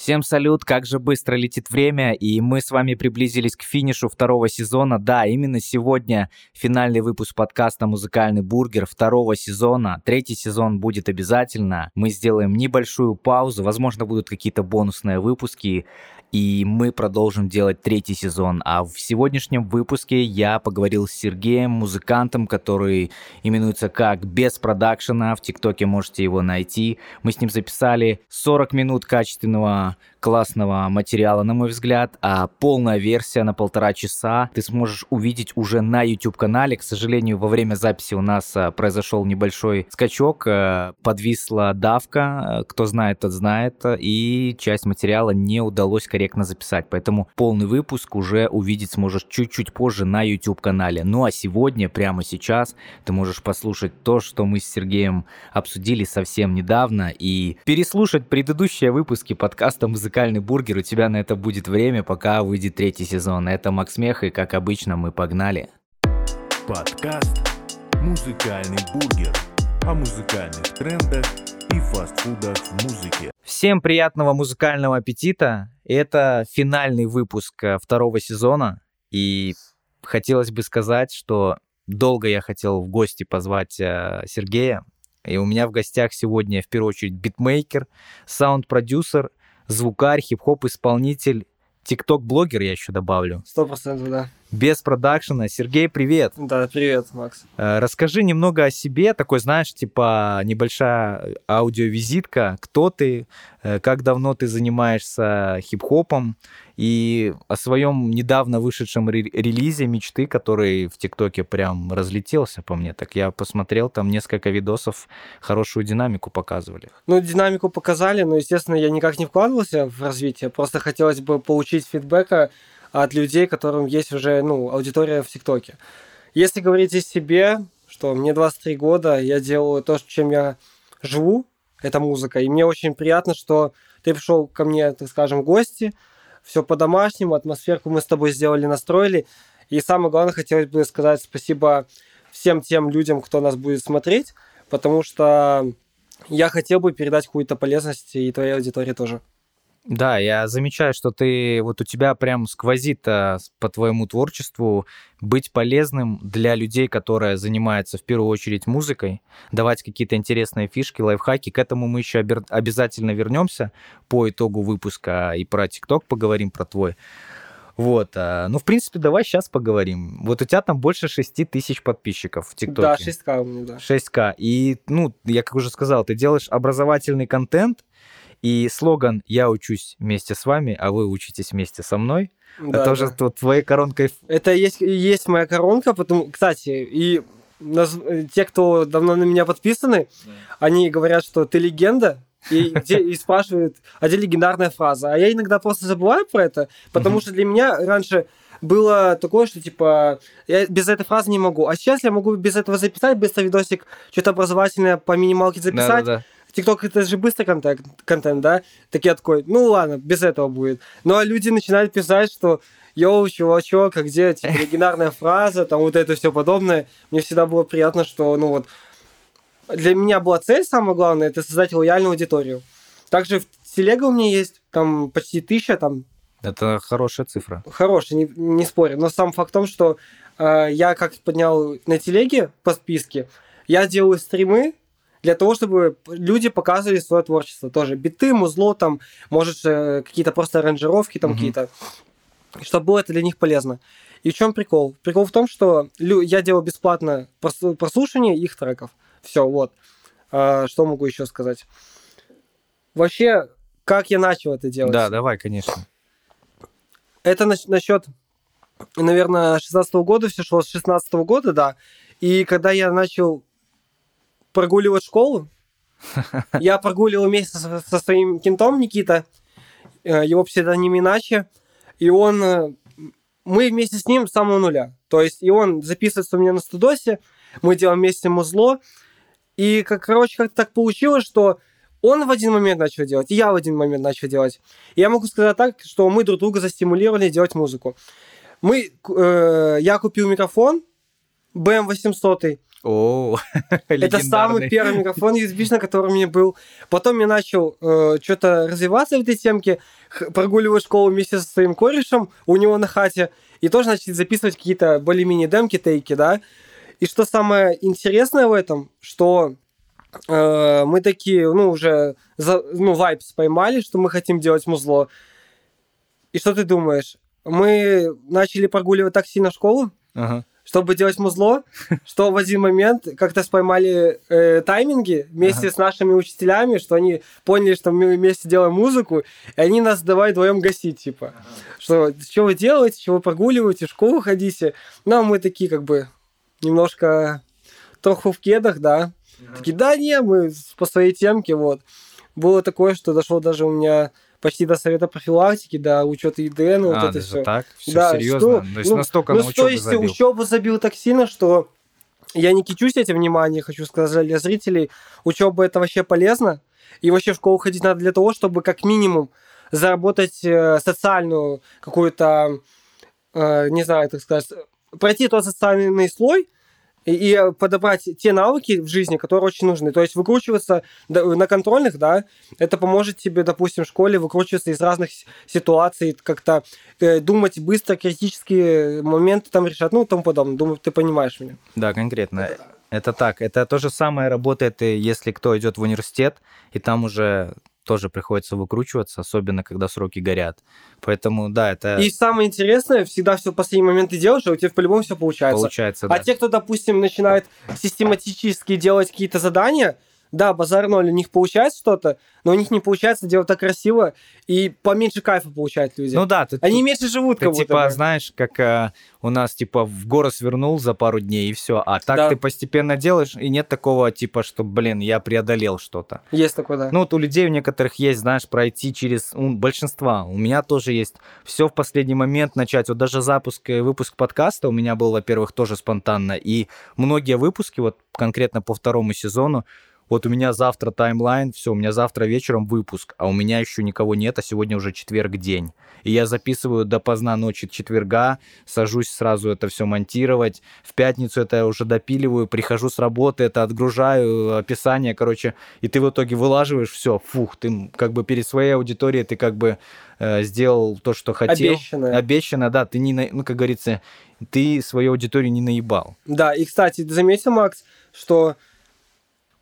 Всем салют, как же быстро летит время, и мы с вами приблизились к финишу второго сезона. Да, именно сегодня финальный выпуск подкаста «Музыкальный бургер» второго сезона. Третий сезон будет обязательно. Мы сделаем небольшую паузу, возможно, будут какие-то бонусные выпуски, и мы продолжим делать третий сезон. А в сегодняшнем выпуске я поговорил с Сергеем, музыкантом, который именуется как «Без продакшена», в ТикТоке можете его найти. Мы с ним записали 40 минут качественного классного материала, на мой взгляд, а полная версия на полтора часа ты сможешь увидеть уже на YouTube-канале. К сожалению, во время записи у нас а, произошел небольшой скачок, а, подвисла давка, кто знает, тот знает, и часть материала не удалось корректно записать, поэтому полный выпуск уже увидеть сможешь чуть-чуть позже на YouTube-канале. Ну а сегодня, прямо сейчас, ты можешь послушать то, что мы с Сергеем обсудили совсем недавно, и переслушать предыдущие выпуски подкаста «Музыкальный музыкальный бургер, у тебя на это будет время, пока выйдет третий сезон. Это Макс Мех, и как обычно мы погнали. Подкаст «Музыкальный бургер» о музыкальных трендах и фастфудах в музыке. Всем приятного музыкального аппетита. Это финальный выпуск э, второго сезона, и хотелось бы сказать, что долго я хотел в гости позвать э, Сергея, и у меня в гостях сегодня в первую очередь битмейкер, саунд-продюсер, звукарь, хип-хоп-исполнитель, тикток-блогер я еще добавлю. Сто процентов, да. Без продакшена. Сергей, привет. Да, привет, Макс. Э, расскажи немного о себе, такой, знаешь, типа небольшая аудиовизитка. Кто ты, э, как давно ты занимаешься хип-хопом и о своем недавно вышедшем релизе «Мечты», который в ТикТоке прям разлетелся по мне. Так я посмотрел, там несколько видосов хорошую динамику показывали. Ну, динамику показали, но, естественно, я никак не вкладывался в развитие. Просто хотелось бы получить фидбэка от людей, которым есть уже ну, аудитория в ТикТоке. Если говорить о себе, что мне 23 года, я делаю то, чем я живу, это музыка. И мне очень приятно, что ты пришел ко мне, так скажем, в гости, все по-домашнему, атмосферку мы с тобой сделали, настроили. И самое главное, хотелось бы сказать спасибо всем тем людям, кто нас будет смотреть, потому что я хотел бы передать какую-то полезность и твоей аудитории тоже. Да, я замечаю, что ты вот у тебя прям сквозит а, по твоему творчеству быть полезным для людей, которые занимаются в первую очередь музыкой, давать какие-то интересные фишки, лайфхаки. К этому мы еще обязательно вернемся по итогу выпуска и про ТикТок поговорим про твой. Вот, а, ну, в принципе, давай сейчас поговорим. Вот у тебя там больше 6 тысяч подписчиков в ТикТоке. Да, 6К у меня, да. 6К. И, ну, я как уже сказал, ты делаешь образовательный контент, и слоган «Я учусь вместе с вами, а вы учитесь вместе со мной» да, это уже да. твоей коронкой. Это есть, есть моя коронка, потому, кстати, и нас, те, кто давно на меня подписаны, да. они говорят, что ты легенда, и, и спрашивают, а где легендарная фраза? А я иногда просто забываю про это, потому что для меня раньше было такое, что типа я без этой фразы не могу. А сейчас я могу без этого записать быстро видосик, что-то образовательное по минималке записать. Да, да, да. ТикТок это же быстрый контент, контент, да? Так я такой, ну ладно, без этого будет. Ну а люди начинают писать, что йоу, чувачок, а где типа, легендарная фраза, там вот это все подобное. Мне всегда было приятно, что, ну вот, для меня была цель, самое главное, это создать лояльную аудиторию. Также в телега у меня есть, там почти тысяча, там... Это хорошая цифра. Хорошая, не, не спорю. Но сам факт в том, что э, я как поднял на телеге по списке, я делаю стримы, для того, чтобы люди показывали свое творчество тоже. Биты, музло, там, может, какие-то просто аранжировки там угу. какие-то, чтобы было это для них полезно. И в чем прикол? Прикол в том, что я делал бесплатно прослушивание их треков. Все, вот. А, что могу еще сказать? Вообще, как я начал это делать? Да, давай, конечно. Это насчет, наверное, 16 -го года, все шло с 16 -го года, да. И когда я начал прогуливать школу. Я прогуливал вместе со, со своим кентом Никита, э, его псевдоним иначе, и он, э, мы вместе с ним с самого нуля. То есть, и он записывается у меня на студосе, мы делаем вместе музло, и, как, короче, как-то так получилось, что он в один момент начал делать, и я в один момент начал делать. И я могу сказать так, что мы друг друга застимулировали делать музыку. Мы, э, я купил микрофон BM800, О, Это самый первый микрофон USB, который у меня был. Потом я начал э, что-то развиваться в этой темке, прогуливаю школу вместе со своим корешем у него на хате, и тоже начали записывать какие-то более-менее демки, тейки, да. И что самое интересное в этом, что э, мы такие, ну, уже, за, ну, vibes поймали, что мы хотим делать музло. И что ты думаешь? Мы начали прогуливать так сильно школу, Ага. Чтобы делать музло, что в один момент как-то споймали э, тайминги вместе с нашими учителями, что они поняли, что мы вместе делаем музыку, и они нас давай вдвоем гасить, типа. Что, что вы делаете, что вы прогуливаете, в школу ходите. Ну, а мы такие, как бы, немножко троху в кедах, да. Такие, да не, мы по своей темке, вот. Было такое, что дошло даже у меня почти до совета профилактики, до учета ИДН, вот а, это даже все. так? Все Да, серьезно? что- То есть ну, настолько ну, на учебу если забил? учебу забил так сильно, что я не кичусь этим вниманием, хочу сказать для зрителей. Учеба это вообще полезно. И вообще в школу ходить надо для того, чтобы как минимум заработать э, социальную какую-то, э, не знаю, так сказать, пройти тот социальный слой, и, и подобрать те навыки в жизни, которые очень нужны. То есть выкручиваться на контрольных, да, это поможет тебе, допустим, в школе выкручиваться из разных ситуаций, как-то э, думать быстро, критические моменты там решать, ну, и тому подобное. Думаю, ты понимаешь меня. Да, конкретно. Это так. Это то же самое работает, и если кто идет в университет, и там уже тоже приходится выкручиваться, особенно когда сроки горят. Поэтому, да, это И самое интересное, всегда все в последний момент ты делаешь, а у тебя по-любому все получается. получается, да. А те, кто, допустим, начинает систематически делать какие-то задания, да, базар ноль, у них получается что-то, но у них не получается делать так красиво, и поменьше кайфа получают люди. Ну да, ты, Они тут- меньше живут, ты как будто типа, бы. знаешь, как э, у нас, типа, в горы свернул за пару дней, и все. А так Да. ты постепенно делаешь, и нет такого, типа, что, блин, я преодолел что-то. Есть такое, да. Ну, вот у людей у некоторых есть, знаешь, пройти через у большинства. У меня тоже есть все в последний момент начать. Вот даже запуск и выпуск подкаста у меня был, во-первых, тоже спонтанно. И многие выпуски, вот конкретно по второму сезону, вот у меня завтра таймлайн, все, у меня завтра вечером выпуск, а у меня еще никого нет, а сегодня уже четверг день. И я записываю допоздна ночи четверга, сажусь сразу это все монтировать. В пятницу это я уже допиливаю, прихожу с работы, это отгружаю, описание, короче. И ты в итоге вылаживаешь все, фух, ты как бы перед своей аудиторией ты как бы э, сделал то, что хотел. Обещанное. Обещано, да. Ты не, ну, как говорится, ты свою аудиторию не наебал. Да, и, кстати, ты заметил, Макс, что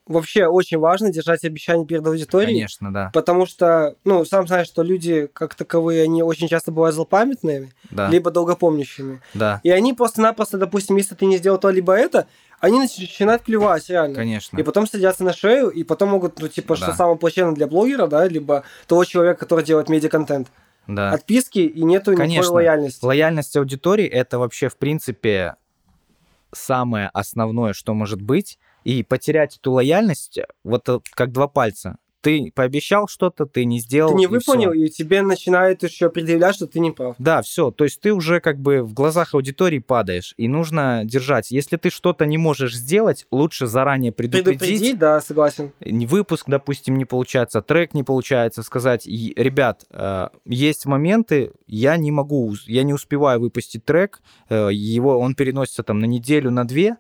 вообще очень важно держать обещания перед аудиторией. Конечно, да. Потому что, ну, сам знаешь, что люди, как таковые, они очень часто бывают злопамятными, Да, либо долгопомнящими. да, И они просто-напросто, допустим, если ты не сделал то, либо это, они начинают клевать, реально. конечно. И потом садятся на шею, и потом могут, ну, типа, что Да. самое плачевное для блогера, да, либо того человека, который делает медиа-контент. Да. Отписки, и нету никакой Конечно. лояльности. Лояльность аудитории это вообще, в принципе, самое основное, что может быть. И потерять эту лояльность, вот э, как два пальца. Ты пообещал что-то, ты не сделал. Ты не и выполнил, и тебе начинают еще предъявлять, что ты не прав. Да, все. То есть ты уже как бы в глазах аудитории падаешь, и нужно держать. Если ты что-то не можешь сделать, лучше заранее предупредить. Предупредить, да, согласен. выпуск, допустим, не получается, трек не получается, сказать, «И, ребят, э, есть моменты, я не могу, я не успеваю выпустить трек, э, его, он переносится там на неделю, на две,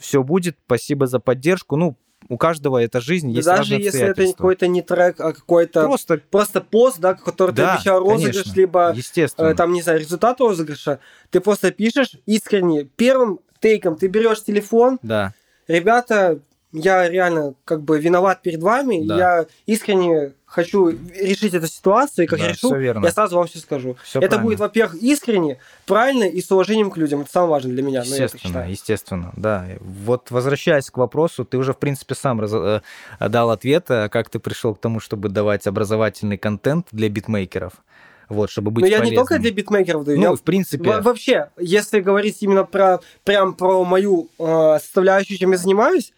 все будет, спасибо за поддержку, ну, у каждого это жизнь, есть Даже если это какой-то не трек, а какой-то просто, Просто, пост, да, который Да, ты обещал розыгрыш, конечно. либо естественно, э, там, не знаю, результат розыгрыша, ты просто пишешь искренне. Первым тейком ты берешь телефон, да, ребята, я реально как бы виноват перед вами, Да. я искренне хочу решить эту ситуацию, и как Да, я решу, верно. я сразу вам все скажу. Всё это правильно. будет, во-первых, искренне, правильно и с уважением к людям. Это самое важное для меня. ну, естественно, естественно, да. Вот возвращаясь к вопросу, ты уже, в принципе, сам раз- э, дал ответ, э, как ты пришел к тому, чтобы давать образовательный контент для битмейкеров, вот, чтобы быть Но я не полезным. только для битмейкеров даю, Ну, я в принципе, Во- Вообще, если говорить именно про прям про мою э, составляющую, чем я занимаюсь,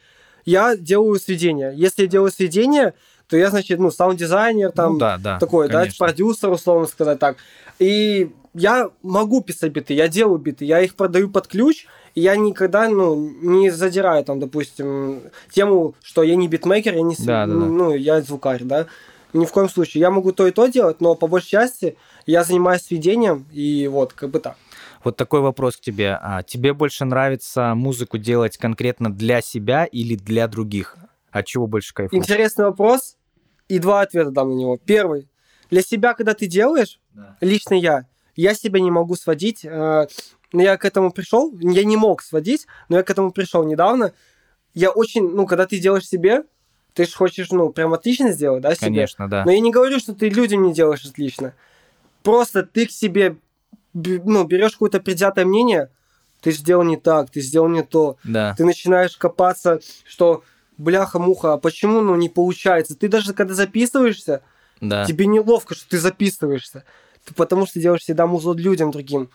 я делаю сведения. Если я делаю сведения, то я, значит, ну, саунд-дизайнер, там, ну, да, да, такой, да, конечно. продюсер, условно сказать так. И я могу писать биты, я делаю биты, я их продаю под ключ, и я никогда, ну, не задираю там, допустим, тему, что я не битмейкер, я не, Да, да, да. ну, я звукарь, да. Ни в коем случае. Я могу то и то делать, но по большей части я занимаюсь сведением, и вот, как бы так. Вот такой вопрос к тебе. А тебе больше нравится музыку делать конкретно для себя или для других? От чего больше кайфуешь? Интересный вопрос, и два ответа дам на него. Первый. Для себя, когда ты делаешь, Да. лично я, я себя не могу сводить. э, Но я к этому пришел, я не мог сводить, но я к этому пришел недавно. Я очень, ну, когда ты делаешь себе, ты же хочешь, ну, прям отлично сделать, да, себе? Конечно, да. Но я не говорю, что ты людям не делаешь отлично. Просто ты к себе, ну, берешь какое-то предвзятое мнение, ты сделал не так, ты сделал не то. Да. Ты начинаешь копаться, что бляха-муха, а почему, ну, не получается? Ты даже когда записываешься, Да. тебе неловко, что ты записываешься. Ты потому что делаешь всегда музло людям другим.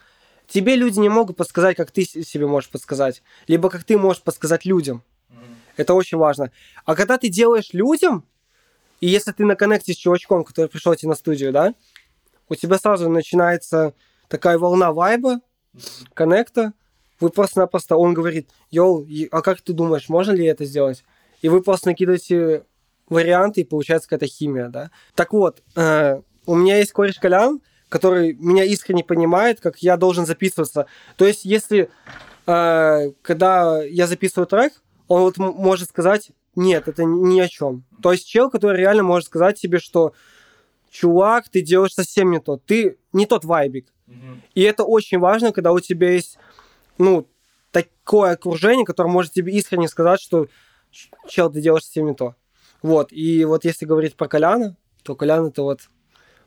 Тебе люди не могут подсказать, как ты себе можешь подсказать. Либо как ты можешь подсказать людям. Это очень важно. А когда ты делаешь людям, и если ты на коннекте с чувачком, который пришел тебе на студию, да, у тебя сразу начинается такая волна вайба, коннекта, вы просто-напросто, он говорит, йоу, а как ты думаешь, можно ли это сделать? И вы просто накидываете варианты, и получается какая-то химия, да. Так вот, э, у меня есть кореш Колян, который меня искренне понимает, как я должен записываться. То есть, если э, когда я записываю трек, он вот может сказать, нет, это ни о чем. То есть чел, который реально может сказать тебе, что чувак, ты делаешь совсем не то, ты не тот вайбик. И это очень важно, когда у тебя есть, ну, такое окружение, которое может тебе искренне сказать, что «Ч- чел, ты делаешь совсем не то. Вот, и вот если говорить про Коляна, то Колян это вот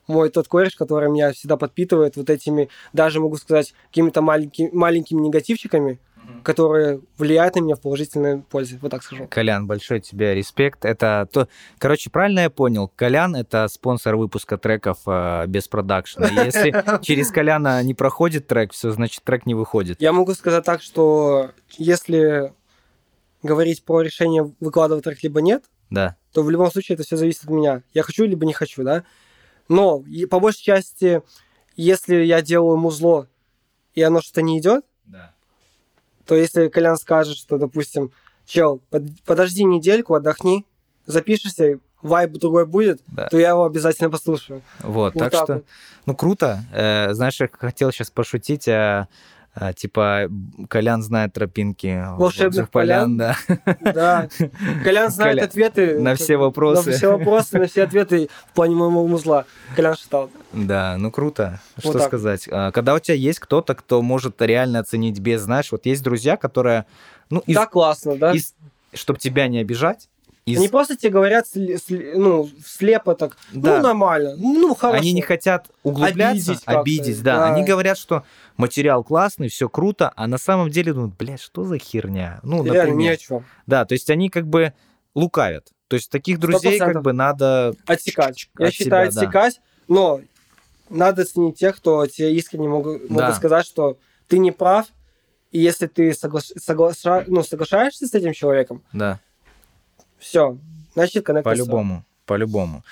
мой тот кореш, который меня всегда подпитывает вот этими, даже могу сказать, какими-то маленькими, маленькими негативчиками, которые влияют на меня в положительной пользе, вот так скажу. Колян, большой тебе респект. Это то, короче, правильно я понял? Колян это спонсор выпуска треков э, без продакшена. Если через Коляна не проходит трек, все, значит трек не выходит. Я могу сказать так, что если говорить про решение выкладывать трек либо нет, Да. то в любом случае это все зависит от меня. Я хочу либо не хочу, да. Но и по большей части, если я делаю музло и оно что-то не идет, Да. То если Колян скажет, что, допустим, чел, под- подожди недельку, отдохни, запишешься, вайб другой будет, Да. то я его обязательно послушаю. Вот, Вот так, так что, вот. ну круто. Э, знаешь, я хотел сейчас пошутить, а, а, типа Колян знает тропинки Волшебных волшебных полян, да. Да. Колян знает Коля- ответы. на все вопросы. На все вопросы, на все ответы в плане моего музла. Колян шатал. Да, ну круто. Что Вот сказать? А, Когда у тебя есть кто-то, кто может реально оценить без, знаешь, вот есть друзья, которые, ну, из, Да, классно, да? чтобы тебя не обижать, из- Они просто тебе говорят, сли- сли- ну, слепо так, Да. ну, нормально, ну, хорошо. Они не хотят углубляться, Обидеть обидеть, да. да. Они говорят, что материал классный, все круто, а на самом деле думают, блядь, что за херня? Ну, Реально, ни например. о чем. Да, то есть они как бы лукавят. То есть таких друзей как 100%. бы надо... Отсекать. Я от считаю, себя, да. отсекать, но надо ценить тех, кто тебе искренне могут, Да. могут сказать, что ты не прав, и если ты соглаш- соглаша- ну, соглашаешься с этим человеком, Да, все, значит, connect по-любому, по-любому.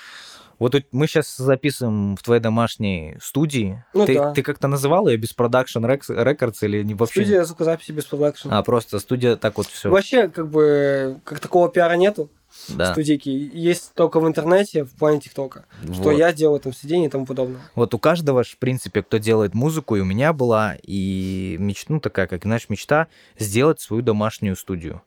Вот тут мы сейчас записываем в твоей домашней студии. Ну ты, да. ты как-то называл ее без продакшн records или не вообще? Студия звукозаписи без продакшн. А, просто студия так вот все. Вообще, как бы, как такого пиара нету Да. студийки. Есть только в интернете, в плане ТикТока. Что Вот. я делаю там сиденье и тому подобное. Вот у каждого, в принципе, кто делает музыку, и у меня была, и меч... ну, такая, как, знаешь, мечта сделать свою домашнюю студию.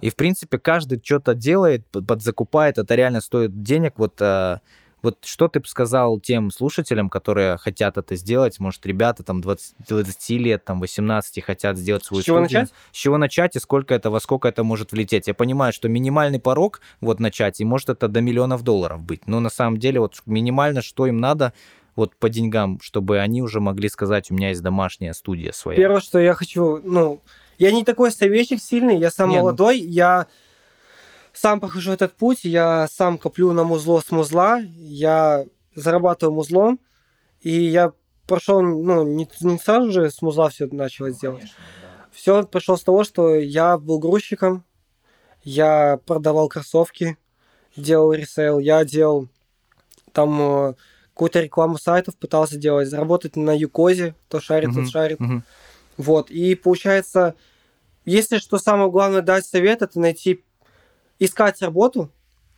И, в принципе, каждый что-то делает, под- подзакупает, это реально стоит денег. Вот, э, вот что ты бы сказал тем слушателям, которые хотят это сделать? Может, ребята там 20, 20 лет, там 18 хотят сделать свою С чего студию. начать? С чего начать и сколько это, во сколько это может влететь? Я понимаю, что минимальный порог вот начать, и может это до миллионов долларов быть. Но на самом деле вот минимально, что им надо вот по деньгам, чтобы они уже могли сказать, у меня есть домашняя студия своя. Первое, что я хочу, ну, я не такой советчик сильный, я сам Не, ну- молодой, я сам прохожу этот путь, я сам коплю на музло с музла, я зарабатываю музлом, и я прошел, ну, не, не сразу же с музла все начал делать. Все пошло с того, что я был грузчиком, я продавал кроссовки, делал ресейл, я делал там э, какую-то рекламу сайтов, пытался делать, заработать на Юкозе, кто шарит, Мгм. тот шарит. Мгм. Вот, и получается, если что самое главное дать совет, это найти, искать работу,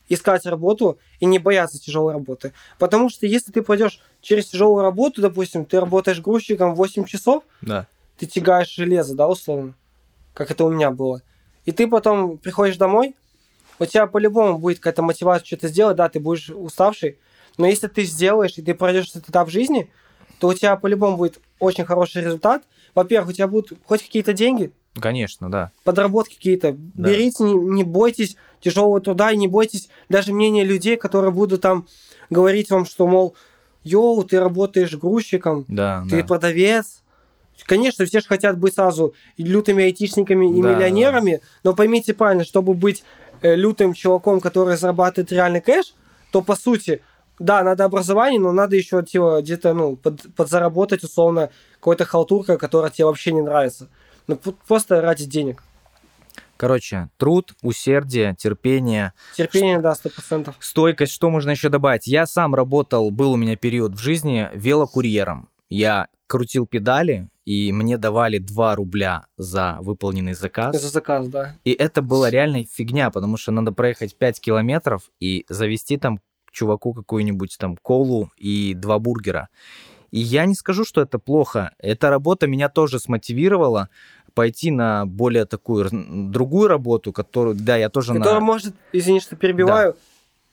искать работу и не бояться тяжелой работы. Потому что если ты пойдешь через тяжелую работу, допустим, ты работаешь грузчиком 8 часов, Да. ты тягаешь железо, да, условно, как это у меня было. И ты потом приходишь домой, у тебя по-любому будет какая-то мотивация что-то сделать, да, ты будешь уставший, но если ты сделаешь и ты пройдешь этот этап жизни, то у тебя по-любому будет очень хороший результат. Во-первых, у тебя будут хоть какие-то деньги, Конечно, да. подработки какие-то. Да. Берите, не, не бойтесь тяжелого труда и не бойтесь даже мнения людей, которые будут там говорить вам, что, мол, йоу, ты работаешь грузчиком, Да, ты да. продавец. Конечно, все же хотят быть сразу лютыми айтишниками и Да, миллионерами, но поймите правильно, чтобы быть э, лютым чуваком, который зарабатывает реальный кэш, то по сути, да, надо образование, но надо еще типа, где-то ну, под, подзаработать условно какой-то халтуркой, которая тебе вообще не нравится. Ну, просто ради денег. Короче, труд, усердие, терпение, Терпение, да, сто процентов. стойкость, что можно еще добавить? Я сам работал, был у меня период в жизни велокурьером. Я крутил педали, и мне давали 2 рубля за выполненный заказ. За заказ, да. И это была реально фигня, потому что надо проехать 5 километров и завести там чуваку какую-нибудь там колу и два бургера. И я не скажу, что это плохо. Эта работа меня тоже смотивировала пойти на более такую другую работу, которую, да, я тоже Которая на... может, извини, что перебиваю,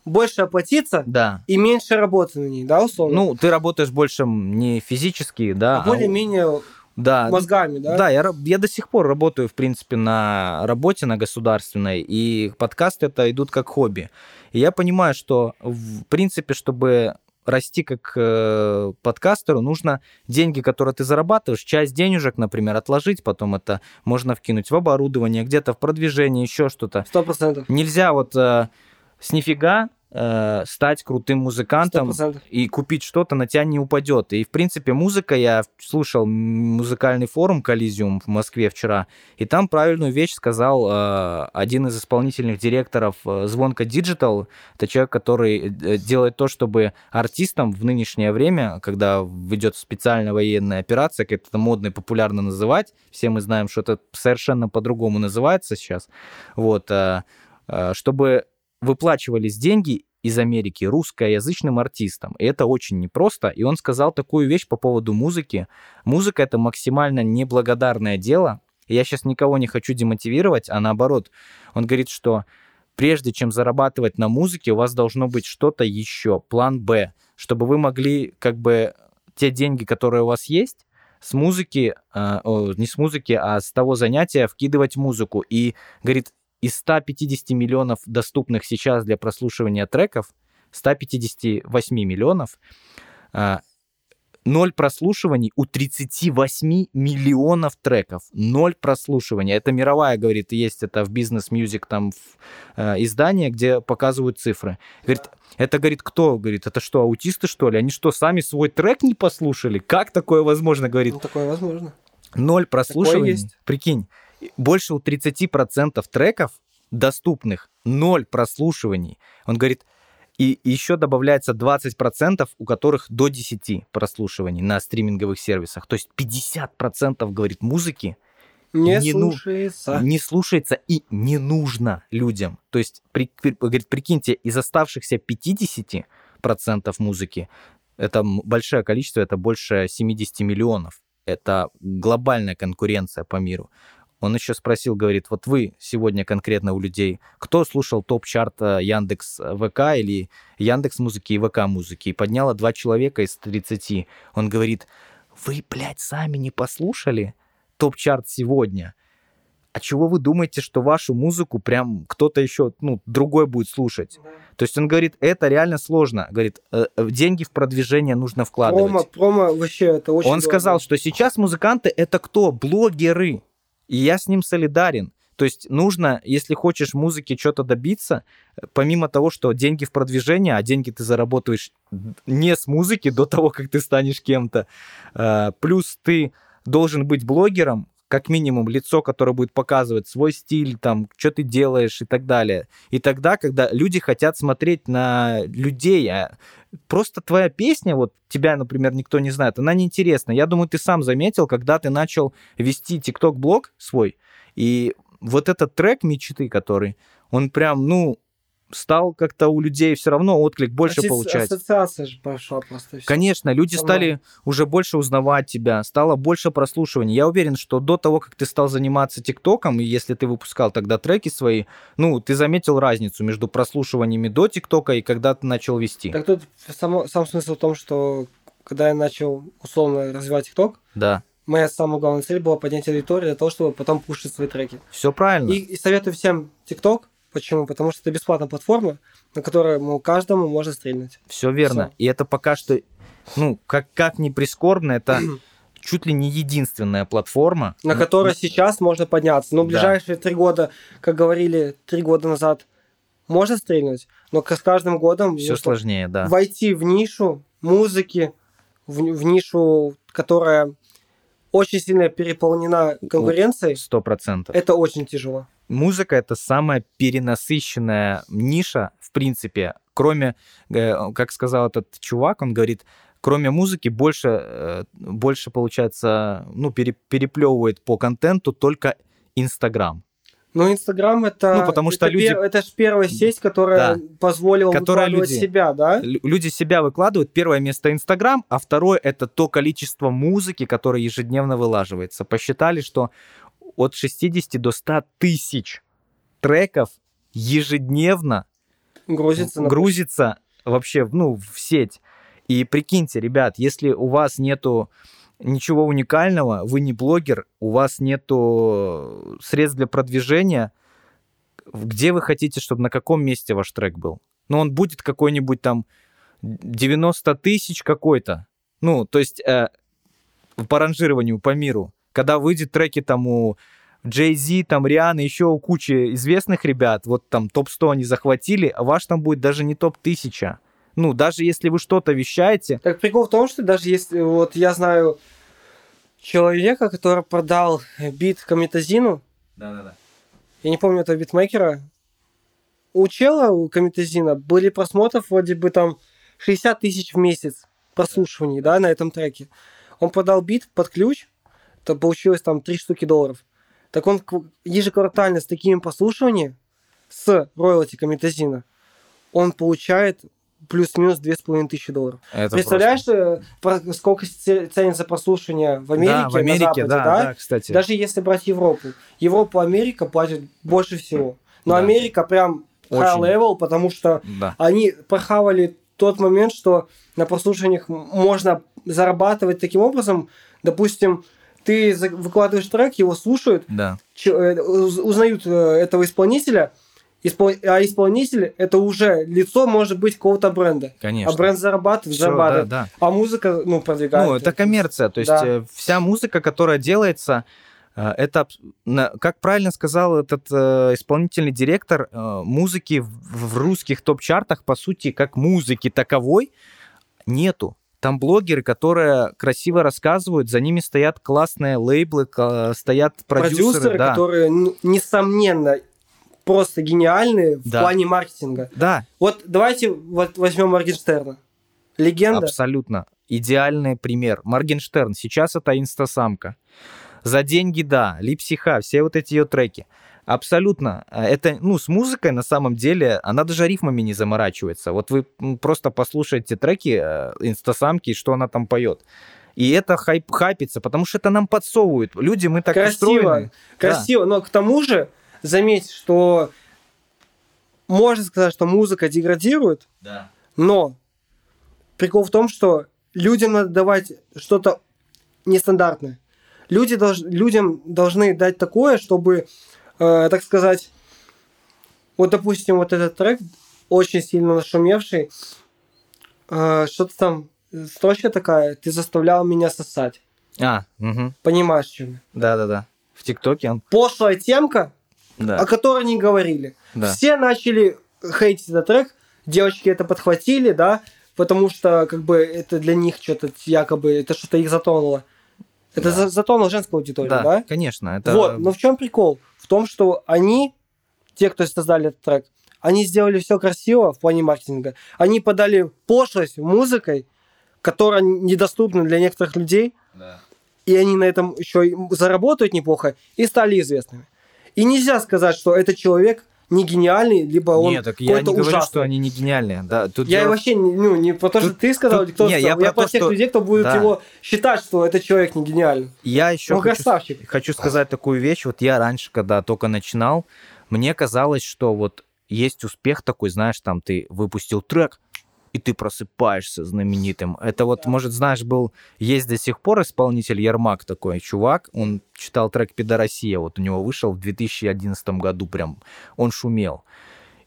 больше оплатиться Да. и меньше работы на ней, да, условно? Ну, ты работаешь больше не физически, да, А более-менее да, мозгами, да? Да, я, я до сих пор работаю, в принципе, на работе, на государственной, и подкасты это идут как хобби. И я понимаю, что, в принципе, чтобы расти как э, подкастеру, нужно деньги, которые ты зарабатываешь, часть денежек, например, отложить, потом это можно вкинуть в оборудование, где-то в продвижение, еще что-то. Сто процентов. Нельзя вот э, с нифига э, стать крутым музыкантом, процентов. и купить что-то на тебя не упадет. И, в принципе, музыка, я слушал музыкальный форум Коллизиум в Москве вчера, и там правильную вещь сказал э, один из исполнительных директоров э, Звонка Digital. Это человек, который э, делает то, чтобы артистам в нынешнее время, когда ведет специальная военная операция, как это модно и популярно называть, все мы знаем, что это совершенно по-другому называется сейчас, вот, э, э, чтобы выплачивались деньги из Америки русскоязычным артистам. И это очень непросто. И он сказал такую вещь по поводу музыки. Музыка — это максимально неблагодарное дело. Я сейчас никого не хочу демотивировать, а наоборот. Он говорит, что прежде чем зарабатывать на музыке, у вас должно быть что-то еще, план Б, чтобы вы могли как бы те деньги, которые у вас есть, с музыки, э, о, не с музыки, а с того занятия вкидывать музыку. И, говорит, из 150 миллионов доступных сейчас для прослушивания треков, 158 миллионов, а, ноль прослушиваний у 38 миллионов треков. Ноль прослушивания. Это мировая, говорит, есть это в Music там в, э, издание, где показывают цифры. Говорит, это, говорит, кто? Говорит, это что, аутисты, что ли? Они что, сами свой трек не послушали? Как такое возможно? Говорит, Ну, такое возможно. Ноль прослушиваний. есть. Прикинь, больше у 30% треков доступных, ноль прослушиваний. Он говорит, и еще добавляется 20%, у которых до 10 прослушиваний на стриминговых сервисах. То есть 50% говорит музыки Не, Не ну- слушается. не слушается и не нужно людям. То есть, при- при- говорит, прикиньте, из оставшихся 50% музыки, это большое количество, это больше 70 миллионов. Это глобальная конкуренция по миру. Он еще спросил, говорит, вот вы сегодня конкретно у людей, кто слушал топ-чарта Яндекс ВК или Яндекс музыки и ВК музыки? И подняло два человека из 30. Он говорит, вы, блядь, сами не послушали топ-чарт сегодня? А чего вы думаете, что вашу музыку прям кто-то еще, ну, другой будет слушать? То есть он говорит, это реально сложно. Говорит, «Э, э, деньги в продвижение нужно вкладывать. Промо, промо вообще это очень Он дорого. сказал, что сейчас музыканты это кто? Блогеры. И я с ним солидарен. То есть нужно, если хочешь музыке что-то добиться, э, помимо того, что деньги в продвижение, а деньги ты заработаешь не с музыки до того, как ты станешь кем-то, э, плюс ты должен быть блогером, как минимум лицо, которое будет показывать свой стиль, там, что ты делаешь и так далее. И тогда, когда люди хотят смотреть на людей, а просто твоя песня, вот тебя, например, никто не знает, она неинтересна. Я думаю, ты сам заметил, когда ты начал вести ТикТок-блог свой, и вот этот трек мечты, который, он прям, ну, стал как-то у людей все равно отклик больше Асоци- получать. Ассоциация же пошла просто. и всё. Конечно, люди Сама. стали уже больше узнавать тебя, стало больше прослушиваний. Я уверен, что до того, как ты стал заниматься ТикТоком, и если ты выпускал тогда треки свои, ну, ты заметил разницу между прослушиваниями до ТикТока и когда ты начал вести. Так тут само- сам смысл в том, что когда я начал условно развивать ТикТок, Да, моя самая главная цель была поднять аудиторию для того, чтобы потом пушить свои треки. все правильно. И, и советую всем ТикТок. Почему? Потому что это бесплатная платформа, на которой ну, каждому можно стрельнуть. Все верно. Всё. И это пока что, ну, как, как ни прискорбно, это чуть ли не единственная платформа. На которой сейчас можно подняться. Но Да. ближайшие три года, как говорили три года назад, можно стрельнуть, но с каждым годом Все сложнее, да. войти в нишу музыки, в, в нишу, которая очень сильно переполнена конкуренцией, Сто процентов. это очень тяжело. Музыка это самая перенасыщенная ниша, в принципе. Кроме, э, как сказал этот чувак, он говорит, кроме музыки больше, э, больше получается, ну, пере- переплевывает по контенту только Инстаграм. Но Инстаграм это, Ну, потому что это, люди- пер- это же первая сеть, которая Да. позволила Которая выкладывать люди- себя, да? Лю- Люди себя выкладывают. Первое место Инстаграм, а второе это то количество музыки, которое ежедневно вылаживается. Посчитали, что от 60 до 100 тысяч треков ежедневно Грузится на грузится вообще ну, в сеть. И прикиньте, ребят, если у вас нету ничего уникального, вы не блогер, у вас нету средств для продвижения, где вы хотите, чтобы на каком месте ваш трек был? Ну, он будет какой-нибудь там 90 тысяч какой-то. Ну, то есть э, по ранжированию по миру. Когда выйдет треки там у Джей Зи, там Рианы, еще у кучи известных ребят, вот там топ-100 они захватили, а ваш там будет даже не топ-1000. Ну, даже если вы что-то вещаете, Так прикол в том, что даже если вот я знаю человека, который продал бит Камитазину, да-да-да. я не помню этого битмейкера, у чела, у Камитазина были просмотров вроде бы там 60 тысяч в месяц прослушиваний, да, на этом треке. Он продал бит под ключ, то получилось там 3 штуки долларов. Так он ежеквартально с такими прослушиваниями, с роялти Камитазина, он получает плюс-минус 2500 долларов. Это Представляешь, э, про- сколько ценится прослушивание в просто- Америке, да, в Америке, на Западе, да, да? да, кстати. Даже если брать Европу. Европу, Америка платят больше всего. Но Да. Америка прям high Очень. level, потому что Да. они прохавали тот момент, что на прослушиваниях можно зарабатывать таким образом. Допустим, ты выкладываешь трек, его слушают, Да. э, уз- узнают э, этого исполнителя, испол- а исполнитель это уже лицо может быть какого-то бренда. Конечно. А бренд зарабатывает, Всё, зарабатывает. да, да. А музыка, ну, продвигает. Ну, это коммерция, то есть Да. э, вся музыка, которая делается, это, как правильно сказал этот э, исполнительный директор, э, музыки в, в русских топ-чартах, по сути, как музыки таковой, нету. Там блогеры, которые красиво рассказывают, за ними стоят классные лейблы, стоят продюсеры. продюсеры, да. которые, несомненно, просто гениальные в Да. плане маркетинга. Да, Вот давайте вот возьмем Моргенштерна. Легенда. Абсолютно. Идеальный пример. Моргенштерн. Сейчас это инстасамка. За деньги, да. Липсиха, все вот эти ее треки. Абсолютно. Э, Это, ну, с музыкой на самом деле, она даже рифмами не заморачивается. Вот вы просто послушайте треки э, инстасамки, что она там поет. И это хайп, хайпится, потому что это нам подсовывают. Люди, мы так Красиво. устроены. Красиво. Но к тому же, заметь, что можно сказать, что музыка деградирует, Да. но прикол в том, что людям надо давать что-то нестандартное. Люди долж... Людям должны дать такое, чтобы, э, так сказать, вот, допустим, вот этот трек, очень сильно нашумевший, э, что-то там, строчка такая, ты заставлял меня сосать. А, мгм. Понимаешь, чем да-да-да. В ТикТоке он... Пошлая темка, Да. о которой не говорили. Да. Все начали хейтить этот трек, девочки это подхватили, да, потому что как бы это для них что-то якобы, это что-то их затонуло. Это Да. за- затонуло женскую аудиторию, Да, да? конечно. Это... Вот, но в чем прикол? В том, что они, те, кто создали этот трек, они сделали все красиво в плане маркетинга. Они подали пошлость музыкой, которая недоступна для некоторых людей, Да. и они на этом еще и заработают неплохо и стали известными. И нельзя сказать, что этот человек не гениальный, либо он Нет, так я не говорю, ужасный. что они не гениальные. Да, тут Я дело- вообще ну, не про то, что Тут- ты сказал, тут- кто не, сказал. я про то, тех что- людей, кто будет Да. его считать, что этот человек не гениальный. Я еще Ну, хочу, хочу сказать такую вещь. Вот я раньше, когда только начинал, мне казалось, что вот есть успех такой, знаешь, там ты выпустил трек, и ты просыпаешься знаменитым. Это вот, может, знаешь, был, есть до сих пор исполнитель Ермак такой, чувак, он читал трек «Пидоросия», вот у него вышел в 2011 году прям, он шумел.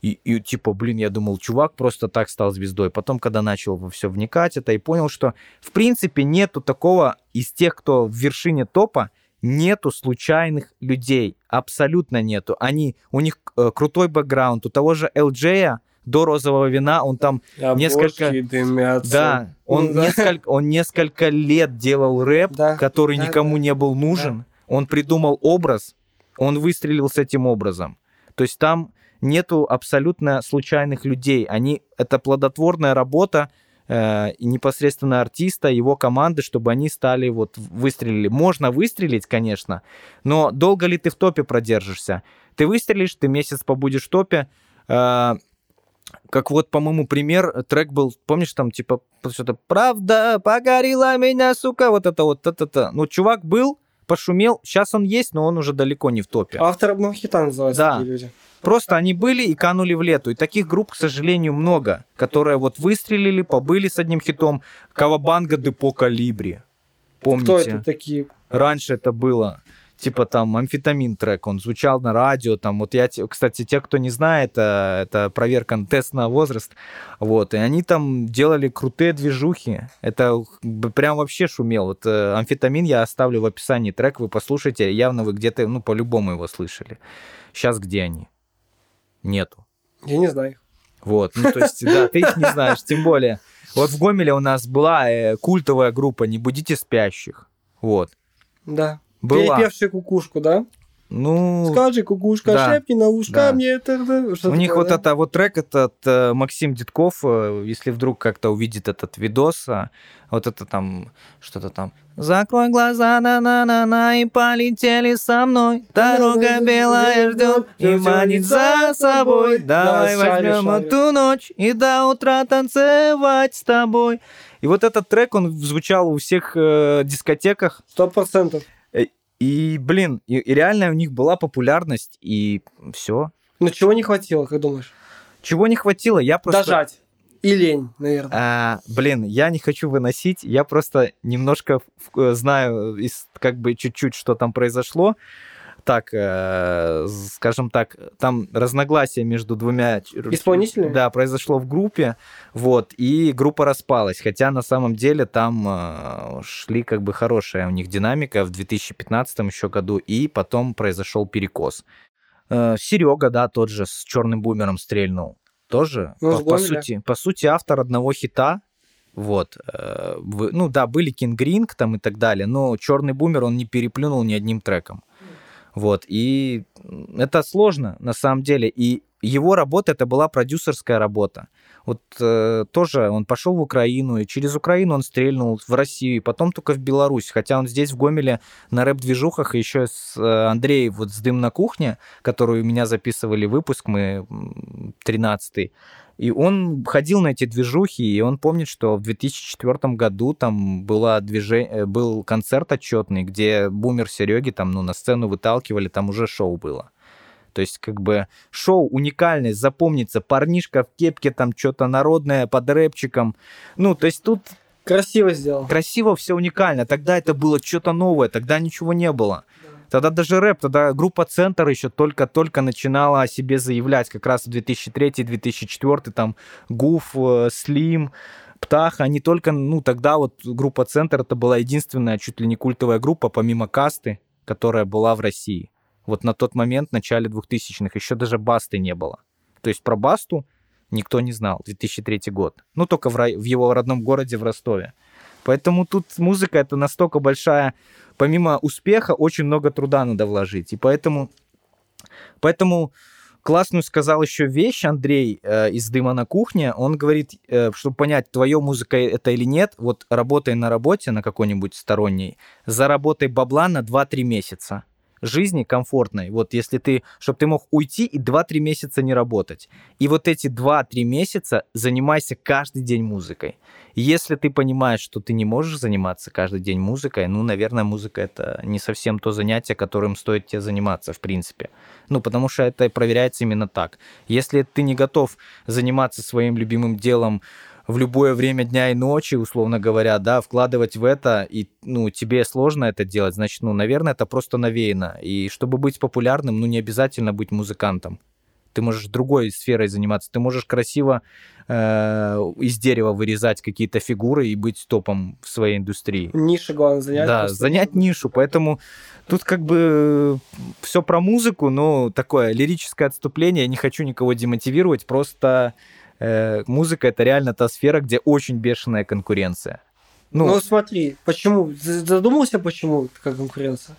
И, и типа, блин, я думал, чувак просто так стал звездой. Потом, когда начал во все вникать это, и понял, что, в принципе, нету такого из тех, кто в вершине топа, нету случайных людей. Абсолютно нету. Они, у них э, крутой бэкграунд. У того же LJ до розового вина, он там Несколько- Обложки дымятся. да, он, да. Несколько, он несколько лет делал рэп, Да, который да, никому да. не был нужен. Он придумал образ, он выстрелил с этим образом. То есть там нету абсолютно случайных людей. Они, это плодотворная работа э, непосредственно артиста, его команды, чтобы они стали вот выстрелили. Можно выстрелить, конечно, но долго ли ты в топе продержишься? Ты выстрелишь, ты месяц побудешь в топе, э, как вот, по-моему, пример, трек был, помнишь, там, типа, что-то «Правда погорела меня, сука», вот это вот, это-то. Ну, чувак был, пошумел, сейчас он есть, но он уже далеко не в топе. Автор одного хита называется Да. такие люди. Просто они были и канули в лету. И таких групп, к сожалению, много, которые вот выстрелили, побыли с одним хитом. Кавабанга Депо Калибри. Помните? Кто это такие? Раньше это было типа там амфетамин трек, он звучал на радио, там вот я, кстати, те, кто не знает, э, это проверка, тест на возраст, вот, и они там делали крутые движухи, это прям вообще шумел, вот э, амфетамин я оставлю в описании трек, вы послушайте, явно вы где-то, ну, по-любому его слышали. Сейчас где они? Нету. Я не знаю их. Вот, ну то есть, да, ты их не знаешь, тем более. Вот в Гомеле у нас была э, культовая группа «Не будите спящих». Вот. Да. Была. Перепевшие кукушку, да? Ну, Скажи, кукушка, да. шепни на ушко Да. мне. что у них такое, вот да? это вот трек этот э, Максим Дедков, э, если вдруг как-то увидит этот видос, а, вот это там что-то там. Закрой глаза, на на на на и полетели со мной. Дорога белая ждет и манит за собой. Давай возьмем эту ночь и до утра танцевать с тобой. И вот этот трек, он звучал у всех э, дискотеках. Сто процентов. И, блин, и, и реально у них была популярность, и все. Ну чего не хватило, как думаешь? Чего не хватило, я просто... Дожать. И лень, наверное. А, блин, я не хочу выносить, я просто немножко э, знаю, из, как бы чуть-чуть, что там произошло. Так, э, скажем так, там разногласия между двумя... Исполнителями? Да, произошло в группе, вот, и группа распалась, хотя на самом деле там э, шли как бы хорошая у них динамика в 2015 еще году, и потом произошел перекос. Серега, да, тот же с черным бумером стрельнул. Тоже, Ну, по, по сути, по сути, автор одного хита. Вот. э, ну да, были Кинг Ринг там и так далее, но черный бумер он не переплюнул ни одним треком. Вот. И это сложно, на самом деле. И его работа это была продюсерская работа. Вот э, тоже он пошел в Украину, и через Украину он стрельнул в Россию, и потом только в Беларусь. Хотя он здесь, в Гомеле, на рэп-движухах еще с э, Андреем вот с «Дым на кухне», которую у меня записывали выпуск, мы 13 и он ходил на эти движухи, и он помнит, что в 2004 году там была движе... э, был концерт отчетный, где бумер Сереги там, ну, на сцену выталкивали, там уже шоу было. То есть, как бы, шоу, уникальность, запомнится, парнишка в кепке, там, что-то народное, под рэпчиком. Ну, то есть, тут Красиво сделал. красиво, все уникально. Тогда это было что-то новое, тогда ничего не было. Тогда даже рэп, тогда группа Центр еще только-только начинала о себе заявлять, как раз в 2003-2004, там Гуф, э, Слим, Птаха, они только, ну, тогда вот группа Центр, это была единственная чуть ли не культовая группа, помимо Касты, которая была в России. Вот на тот момент, в начале 2000-х, еще даже Басты не было. То есть про Басту никто не знал, 2003 год. Ну, только в, рай- в его родном городе, в Ростове. Поэтому тут музыка это настолько большая, помимо успеха, очень много труда надо вложить. И поэтому, поэтому классную сказал еще вещь Андрей э, из «Дыма на кухне». Он говорит, э, чтобы понять, твоя музыка это или нет, вот работай на работе на какой-нибудь сторонней, заработай бабла на 2-3 месяца. Жизни комфортной, вот если ты, чтобы ты мог уйти и 2-3 месяца не работать. И вот эти 2-3 месяца занимайся каждый день музыкой. Если ты понимаешь, что ты не можешь заниматься каждый день музыкой, ну, наверное, музыка это не совсем то занятие, которым стоит тебе заниматься, в принципе. Ну, потому что это проверяется именно так. Если ты не готов заниматься своим любимым делом в любое время дня и ночи, условно говоря, да, вкладывать в это, и, ну, тебе сложно это делать, значит, ну, наверное, это просто навеяно. И чтобы быть популярным, ну, не обязательно быть музыкантом. Ты можешь другой сферой заниматься. Ты можешь красиво э, из дерева вырезать какие-то фигуры и быть топом в своей индустрии. Ниша, главное, занять. Да, просто. занять нишу. Поэтому тут как бы все про музыку, но такое лирическое отступление. Я не хочу никого демотивировать, просто э, музыка это реально та сфера, где очень бешеная конкуренция. Ну, ну смотри, почему? Задумался, почему такая конкуренция?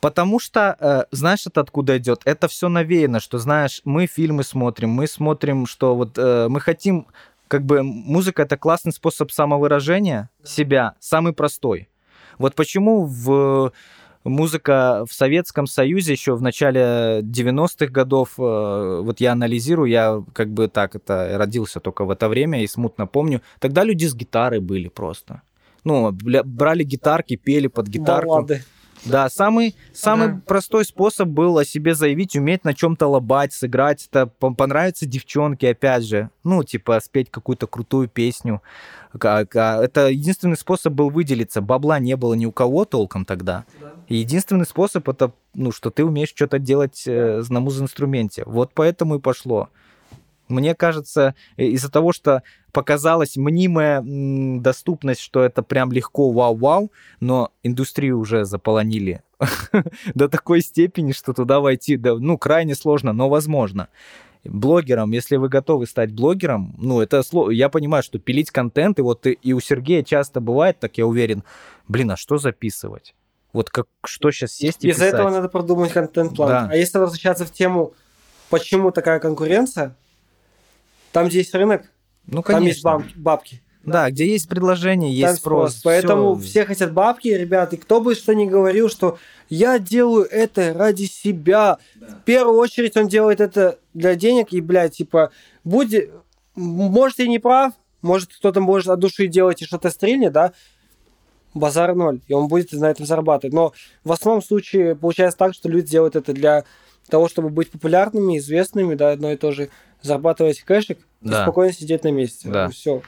Потому что, э, знаешь, это откуда идет? Это все навеяно, что, знаешь, мы фильмы смотрим, мы смотрим, что вот э, мы хотим, как бы, музыка это классный способ самовыражения себя, самый простой. Вот почему в музыка в Советском Союзе еще в начале 90-х годов, э, вот я анализирую, я как бы так это родился только в это время и смутно помню, тогда люди с гитарой были просто. Ну, брали гитарки, пели под гитарку. Баллады. Да, самый, самый ага. простой способ был о себе заявить, уметь на чем-то лобать, сыграть. Это понравится девчонке, опять же. Ну, типа, спеть какую-то крутую песню. Это единственный способ был выделиться. Бабла не было ни у кого толком тогда. Да. И единственный способ это, ну, что ты умеешь что-то делать э, на муз-инструменте. Вот поэтому и пошло. Мне кажется, из-за того, что показалась мнимая доступность, что это прям легко, вау-вау, но индустрию уже заполонили до такой степени, что туда войти, да, ну, крайне сложно, но возможно. Блогером, если вы готовы стать блогером, ну, это слово, я понимаю, что пилить контент, и вот и у Сергея часто бывает, так я уверен, блин, а что записывать? Вот как, что сейчас сесть и Из-за этого надо продумать контент-план. Да. А если возвращаться в тему, почему такая конкуренция, там, где есть рынок, ну, конечно. там есть бабки. бабки. Да, где есть предложение, есть там спрос. спрос. Поэтому все. все хотят бабки, ребята. И кто бы что ни говорил, что я делаю это ради себя. Да. В первую очередь он делает это для денег. И, блядь, типа, будь... Может, и не прав, может, кто-то может от души делать и что-то стрельнет, да, базар ноль, и он будет на этом зарабатывать. Но в основном случае получается так, что люди делают это для того, чтобы быть популярными, известными, да, одно и то же, зарабатывать кэшик да. и спокойно сидеть на месте. Да. Все.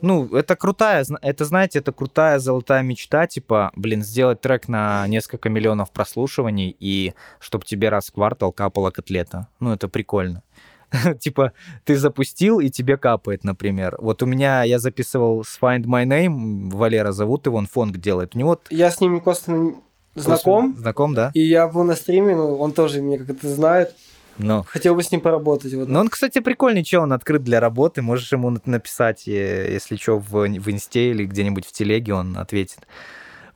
Ну, это крутая, это, знаете, это крутая золотая мечта, типа, блин, сделать трек на несколько миллионов прослушиваний, и чтобы тебе раз в квартал капала котлета. Ну, это прикольно. типа, ты запустил, и тебе капает, например. Вот у меня, я записывал с Find My Name, Валера зовут его, он фонг делает. У него... Я с ним косвенно знаком. Знаком, да? И я был на стриме, ну, он тоже меня как-то знает. Но. Хотел бы с ним поработать. Вот. Но он, кстати, прикольный чел, он открыт для работы. Можешь ему написать, если что, в, в инсте или где-нибудь в телеге, он ответит.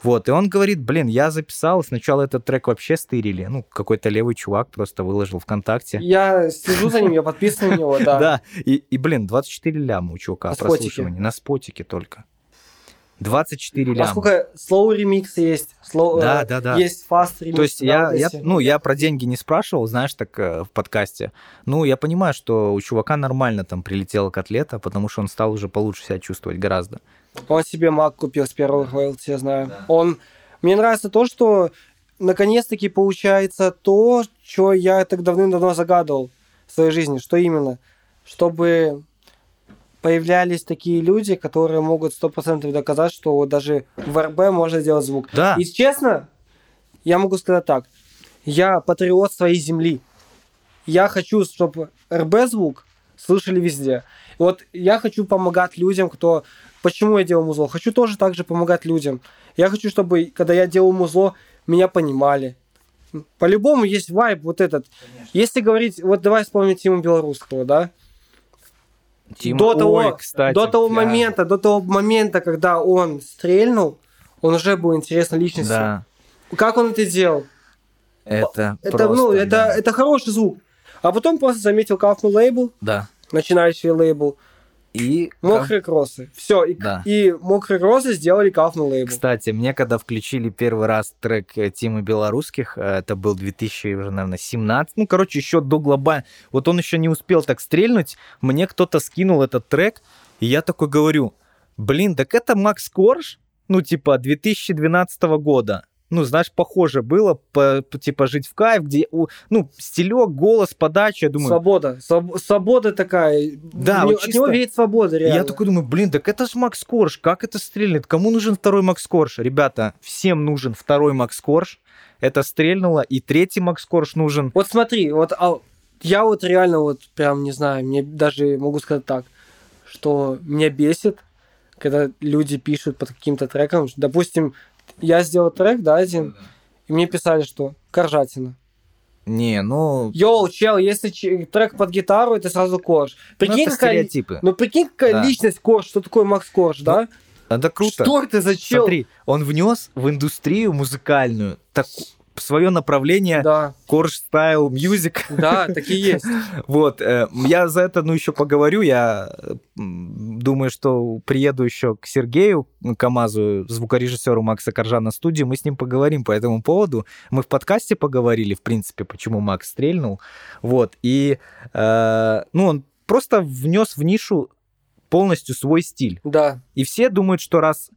Вот, и он говорит, блин, я записал, сначала этот трек вообще стырили. Ну, какой-то левый чувак просто выложил ВКонтакте. Я слежу за ним, я подписан на него, да. Да, и, и блин, 24 ляма у чувака прослушивания. На спотике только. 24 ляма. А сколько slow ремикс есть? Slow, да, э, да, да. Есть fast ремикс. То есть да, я, я, ну, я про деньги не спрашивал, знаешь, так э, в подкасте. Ну, я понимаю, что у чувака нормально там прилетела котлета, потому что он стал уже получше себя чувствовать гораздо. Он себе Mac купил с первого роялти, я знаю. Да. Он... Мне нравится то, что наконец-таки получается то, что я так давным-давно загадывал в своей жизни. Что именно? Чтобы появлялись такие люди, которые могут сто процентов доказать, что даже в РБ можно сделать звук. Да. И честно, я могу сказать так. Я патриот своей земли. Я хочу, чтобы РБ звук слышали везде. Вот я хочу помогать людям, кто Почему я делаю музло? Хочу тоже так же помогать людям. Я хочу, чтобы, когда я делаю музло, меня понимали. По-любому есть вайб вот этот. Конечно. Если говорить, вот давай вспомним Тиму Белорусского, да? Тима, до того, ой, кстати, до того да. момента, до того момента, когда он стрельнул, он уже был интересной личностью. Да. Как он это делал? Это, это просто, ну, да. это, это хороший звук. А потом просто заметил Kaufman лейбл. Да. Начинающий лейбл. И... Мокрые кроссы. Все, и, Да. и мокрые кроссы сделали кафный лейбл. Кстати, мне когда включили первый раз трек э, Тимы Белорусских, э, это был 2000, уже, наверное, 17, ну, короче, еще до глоба, вот он еще не успел так стрельнуть, мне кто-то скинул этот трек, и я такой говорю, блин, так это Макс Корж, ну, типа, 2012 года. Ну, знаешь, похоже было, по, типа, жить в кайф, где, у- ну, стилек, голос, подача, я думаю, Свобода. Своб- Свобода такая. Да, В вот него- От чисто- него веет свобода, реально. Я такой думаю, блин, так это же Макс Корж, как это стрельнет? Кому нужен второй Макс Корж? Ребята, всем нужен второй Макс Корж. Это стрельнуло, и третий Макс Корж нужен. Вот смотри, вот а, я вот реально вот прям не знаю, мне даже могу сказать так, что меня бесит, когда люди пишут под каким-то треком. Допустим, я сделал трек, да, один, и мне писали, что Коржатина. Не, ну, Йоу, чел, если ч- трек под гитару, это сразу Корж. ну, Прикинь, это какая, стереотипы. ну прикинь, какая Да. личность Корж, что такое Макс Корж, да? Это круто. Что это за чел? Смотри, он внес в индустрию музыкальную так, свое направление Да, Корж Style Music. да, такие есть. Вот, э, я за это, ну, еще поговорю. Я думаю, что приеду еще к Сергею Камазу, звукорежиссеру Макса Коржа на студию, мы с ним поговорим по этому поводу. Мы в подкасте поговорили, в принципе, почему Макс стрельнул. Вот, и, э, ну, он просто внес в нишу полностью свой стиль. Да. И все думают, что раз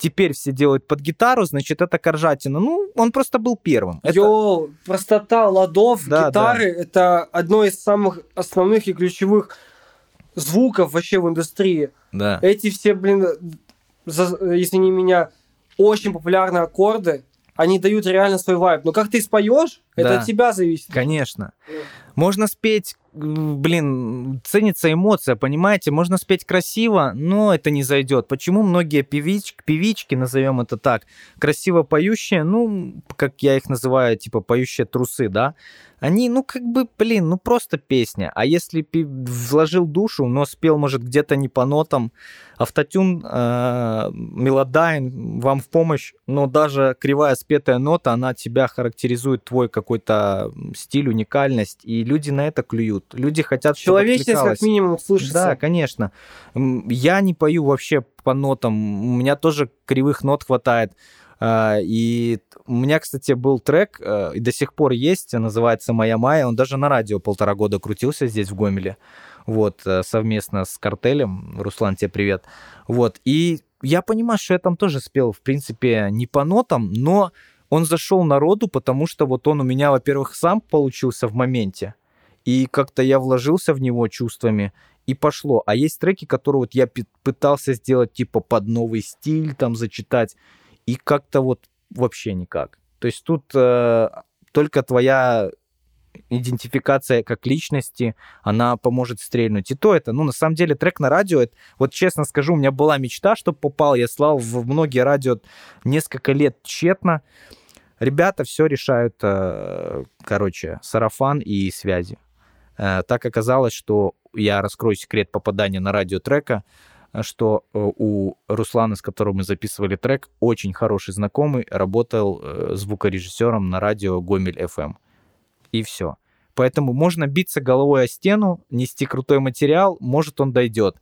теперь все делают под гитару, значит, это Коржатина. Ну, он просто был первым. Это- Йоу, простота ладов, Да, гитары это одно из самых основных и ключевых звуков вообще в индустрии. Да. Эти все, блин, за- если не меня, очень популярные аккорды, они дают реально свой вайб. Но как ты споешь, это Да. от тебя зависит. Конечно. Можно спеть, блин, ценится эмоция, понимаете? Можно спеть красиво, но это не зайдет. Почему многие певич, певички, назовем это так, красиво поющие, ну, как я их называю, типа поющие трусы, да, они, ну, как бы, блин, ну, просто песня. А если вложил душу, но спел, может, где-то не по нотам, автотюн, э, Melodyne вам в помощь, но даже кривая спетая нота, она тебя характеризует твой какой-то стиль, уникальность, и люди на это клюют. Люди хотят, Человечность как минимум слышится. Да, конечно. Я не пою вообще по нотам. У меня тоже кривых нот хватает. А, И у меня, кстати, был трек, э, и до сих пор есть, называется «Моя Майя». Он даже на радио полтора года крутился здесь, в Гомеле. Вот, э, совместно с картелем. Руслан, тебе привет. Вот, и я понимаю, что я там тоже спел, в принципе, не по нотам, но он зашел народу, потому что вот он у меня, во-первых, сам получился в моменте, и как-то я вложился в него чувствами, и пошло. А есть треки, которые вот я пытался сделать типа под новый стиль, там зачитать, и как-то вот вообще никак. То есть тут э, только твоя идентификация как личности, она поможет стрельнуть. И то это, ну, на самом деле, трек на радио, это, вот честно скажу, у меня была мечта, чтобы попал, я слал в многие радио несколько лет тщетно. Ребята все решают, э, короче, сарафан и связи. Э, Так оказалось, что я раскрою секрет попадания на радио трека, что э, у Руслана, с которым мы записывали трек, очень хороший знакомый, работал э, звукорежиссером на радио Гомель FM. И все. Поэтому можно биться головой о стену, нести крутой материал, может он дойдет.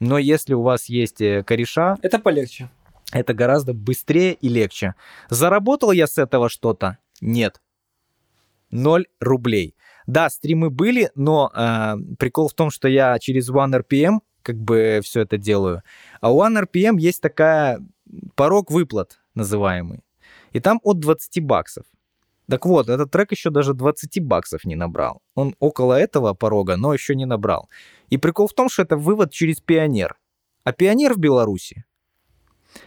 Но если у вас есть э, кореша, Это полегче. это гораздо быстрее и легче. Заработал я с этого что-то? Нет. Ноль рублей. Да, стримы были, но э, прикол в том, что я через OneRPM как бы все это делаю. А у OneRPM есть такая порог выплат называемый. И там от 20 баксов. Так вот, этот трек еще даже 20 баксов не набрал. Он около этого порога, но еще не набрал. И прикол в том, что это вывод через Пионер. А Пионер в Беларуси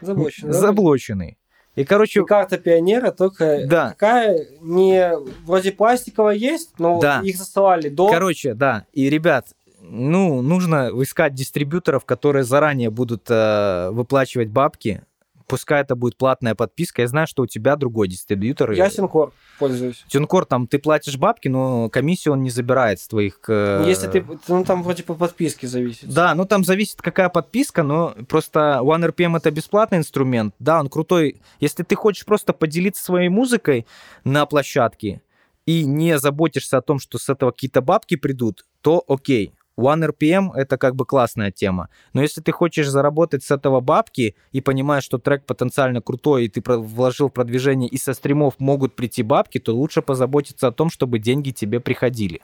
Заблочено. да? заблоченный. И, короче, И карта пионера только Да. такая не вроде пластиковая есть, но Да. их засылали до. короче, да. И, ребят, ну, нужно искать дистрибьюторов, которые заранее будут э, выплачивать бабки. Пускай это будет платная подписка. Я знаю, что у тебя другой дистрибьютор. Я Синкор пользуюсь. Тюнкор, там ты платишь бабки, но комиссию он не забирает с твоих... э, Если ты, ну там вроде по подписке зависит. Да, ну там зависит, какая подписка, но просто OneRPM это бесплатный инструмент. Да, он крутой. Если ты хочешь просто поделиться своей музыкой на площадке и не заботишься о том, что с этого какие-то бабки придут, то окей. One RPM — это как бы классная тема. Но если ты хочешь заработать с этого бабки и понимаешь, что трек потенциально крутой, и ты вложил в продвижение, и со стримов могут прийти бабки, то лучше позаботиться о том, чтобы деньги тебе приходили.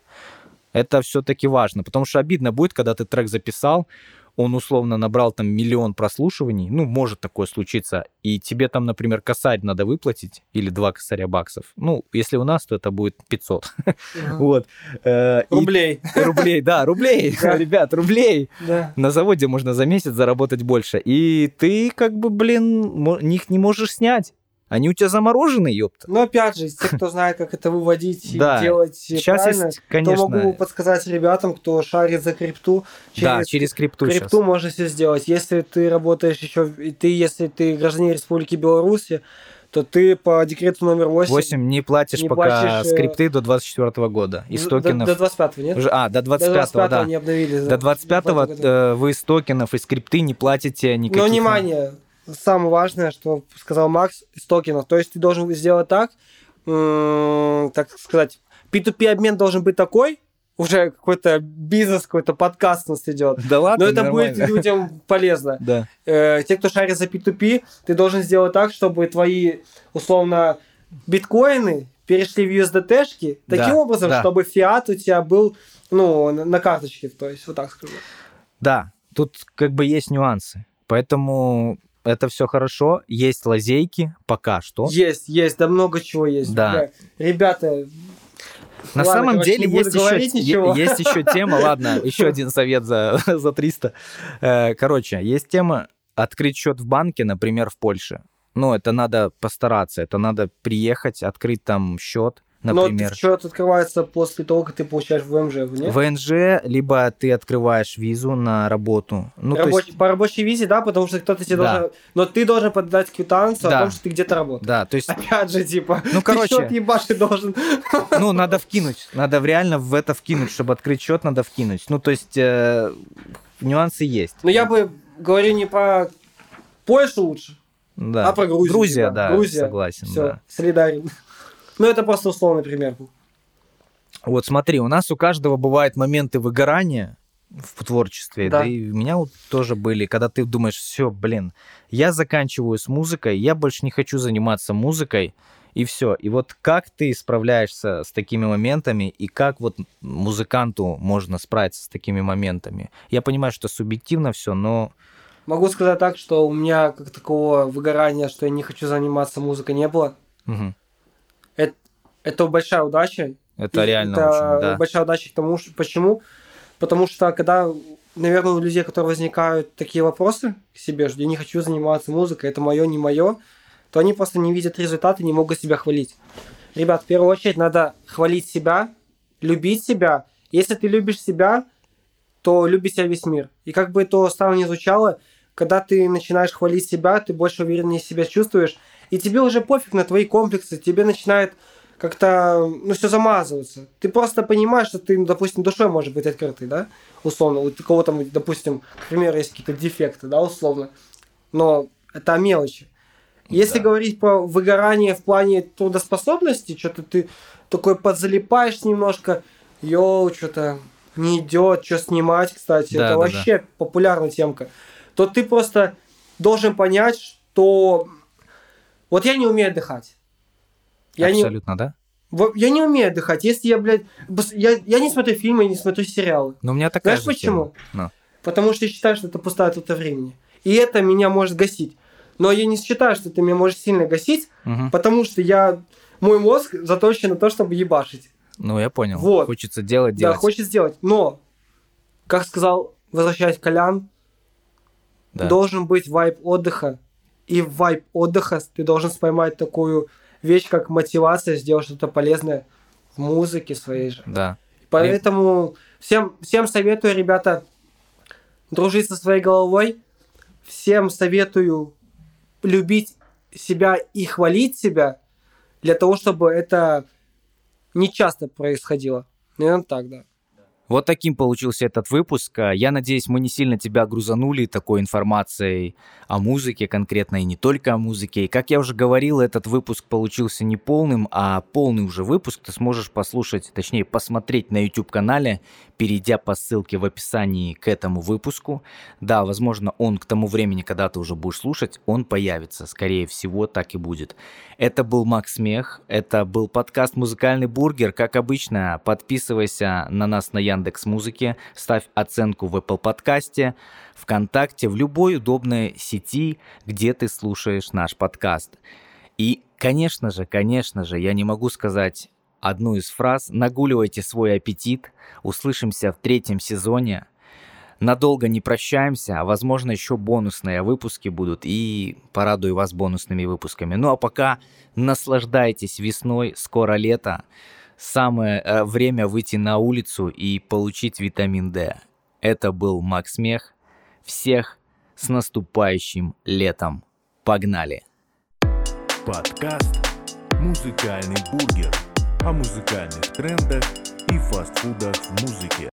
Это все-таки важно, потому что обидно будет, когда ты трек записал, он условно набрал там миллион прослушиваний, ну, может такое случиться, и тебе там, например, косарь надо выплатить, или два косаря баксов. Ну, если у нас, то это будет 500. Вот. Э, Рублей. Рублей, да, рублей, ребят, рублей. Да. На заводе можно за месяц заработать больше. И ты как бы, блин, них не можешь снять. Они у тебя заморожены, ёпта. Но опять же, те, кто знает, как это выводить и Да. делать Сейчас правильно, есть, то конечно, могу подсказать ребятам, кто шарит за крипту. да, через крипту сейчас. крипту можно все сделать. Если ты работаешь еще, и ты, если ты гражданин Республики Беларуси, то ты по декрету номер 8, 8 не платишь не пока платишь, э, скрипты до 24 года. Из до, токенов... до 25 нет? уже- а, до до 25 да. не обновили. До 25 в этом году. э, вы из токенов и скрипты не платите никаких... Но внимание, самое важное, что сказал Макс, из токенов. То есть ты должен сделать так, так сказать, P2P обмен должен быть такой, уже какой-то бизнес, какой-то подкаст у нас идет. Да ладно, Но это будет людям полезно. Да. Э, те, кто шарит за P2P, ты должен сделать так, чтобы твои, условно, биткоины перешли в USDT-шки таким Да, образом, да. чтобы фиат у тебя был, ну, на карточке, то есть, вот так скажу. Да, тут как бы есть нюансы. Поэтому это все хорошо. Есть лазейки пока что. Есть, есть, да много чего есть. Да. Бля, Ребята, На Ладно, самом короче, деле есть еще, ничего. есть еще тема, ладно, еще один совет за, за 300. Э, Короче, есть тема открыть счет в банке, например, в Польше. Ну, это надо постараться, это надо приехать, открыть там счет, например. но счет открывается после того, как ты получаешь ВМЖ, нет? ВНЖ, либо ты открываешь визу на работу. Ну, Рабоч- есть, По рабочей визе, да, потому что кто-то тебе Да. должен... Но ты должен подать квитанцию Да. о том, что ты где-то работаешь. да, то есть, Опять же, типа, Ну, короче. счет ебашить должен. ну, надо вкинуть, надо реально в это вкинуть, чтобы открыть счет, надо вкинуть. Ну, то есть, э, нюансы есть. Но я бы говорю не про Польшу лучше, Да. а про Грузию. Грузия, типа. да, Грузия. согласен, Все, да. солидарен. Ну, это просто условный пример. Вот смотри, у нас у каждого бывают моменты выгорания в творчестве, да, Да. и у меня вот тоже были, когда ты думаешь, все, блин, я заканчиваю с музыкой, я больше не хочу заниматься музыкой, и все. И вот как ты справляешься с такими моментами, и как вот музыканту можно справиться с такими моментами? Я понимаю, что субъективно все, но Могу сказать так, что у меня как такого выгорания, что я не хочу заниматься музыкой, не было. мгм, Это, это большая удача. это И реально это очень, да. большая удача к тому, что... Почему? Потому что когда, наверное, у людей, которые возникают такие вопросы к себе, что я не хочу заниматься музыкой, это мое, не мое, то они просто не видят результаты, не могут себя хвалить. Ребят, в первую очередь надо хвалить себя, любить себя. Если ты любишь себя, то любит тебя весь мир. И как бы то странно ни звучало, когда ты начинаешь хвалить себя, ты больше увереннее себя чувствуешь, и тебе уже пофиг на твои комплексы, тебе начинает как-то, ну, все замазываться. Ты просто понимаешь, что ты, ну, допустим, душой может быть открытый, да, условно. У кого-то, допустим, к примеру, есть какие-то дефекты, да, условно. Но это мелочи. Если Да. говорить про выгорание в плане трудоспособности, что-то ты такой подзалипаешь немножко, йоу, что-то не идет, что снимать, кстати, Да, это да, вообще популярная темка, то ты просто должен понять, что вот я не умею отдыхать. Я не, Абсолютно, да? во- я не умею отдыхать. Если я, блядь, я, я не смотрю фильмы, я не смотрю сериалы. Но у меня такая Знаешь почему? тема. Ну. Потому что я считаю, что это пустая трата времени. И это меня может гасить. Но я не считаю, что это меня может сильно гасить, Мгм. потому что я мой мозг заточен на то, чтобы ебашить. Ну, я понял. Вот. Хочется делать, делать. Да, хочет сделать. Но, как сказал, возвращаясь к Колян, Да. должен быть вайп отдыха. И в вайп отдыха ты должен поймать такую вещь, как мотивация, сделать что-то полезное в музыке своей же. Да. Поэтому всем, всем советую, ребята, дружить со своей головой. Всем советую любить себя и хвалить себя для того, чтобы это не часто происходило. Наверное, так, да. Вот таким получился этот выпуск. Я надеюсь, мы не сильно тебя грузанули такой информацией о музыке конкретно и не только о музыке. И как я уже говорил, этот выпуск получился не полным, а полный уже выпуск ты сможешь послушать, точнее посмотреть на YouTube-канале, перейдя по ссылке в описании к этому выпуску. Да, возможно, он к тому времени, когда ты уже будешь слушать, он появится. Скорее всего, так и будет. Это был Макс Смех, это был подкаст «Музыкальный бургер». Как обычно, подписывайся на нас на Яндекс Музыке, ставь оценку в Apple подкасте, ВКонтакте, в любой удобной сети, где ты слушаешь наш подкаст. И, конечно же, конечно же, я не могу сказать одну из фраз «Нагуливайте свой аппетит». Услышимся в третьем сезоне. Надолго не прощаемся, а возможно еще бонусные выпуски будут и порадую вас бонусными выпусками. Ну а пока наслаждайтесь весной, скоро лето. Самое э, время выйти на улицу и получить витамин D. Это был Макс Мех. Всех с наступающим летом. Погнали! Подкаст «Музыкальный бургер» о музыкальных трендах и фастфудах в музыке.